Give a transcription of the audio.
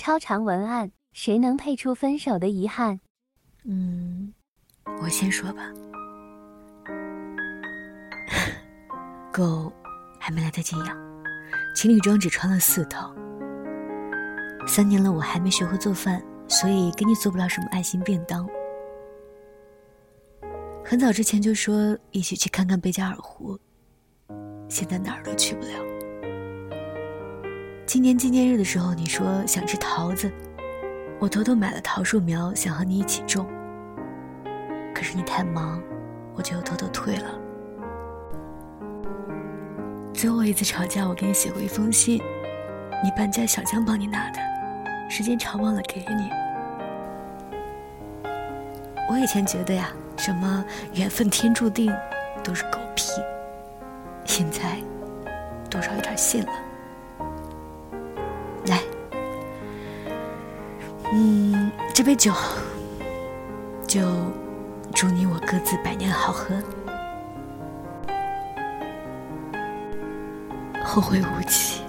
超长文案，谁能配出分手的遗憾？嗯，我先说吧。狗还没来得及养，情侣装只穿了四套。三年了，我还没学会做饭，所以给你做不了什么爱心便当。很早之前就说一起去看看贝加尔湖，现在哪儿都去不了。今年纪念日的时候，你说想吃桃子，我偷偷买了桃树苗，想和你一起种。可是你太忙，我就又偷偷退了。最后一次吵架，我给你写过一封信，你搬家小江帮你拿的，时间长忘了给你。我以前觉得呀，什么缘分天注定，都是狗屁。现在，多少有点信了。嗯，这杯酒，就祝你我各自百年好合，后会无期。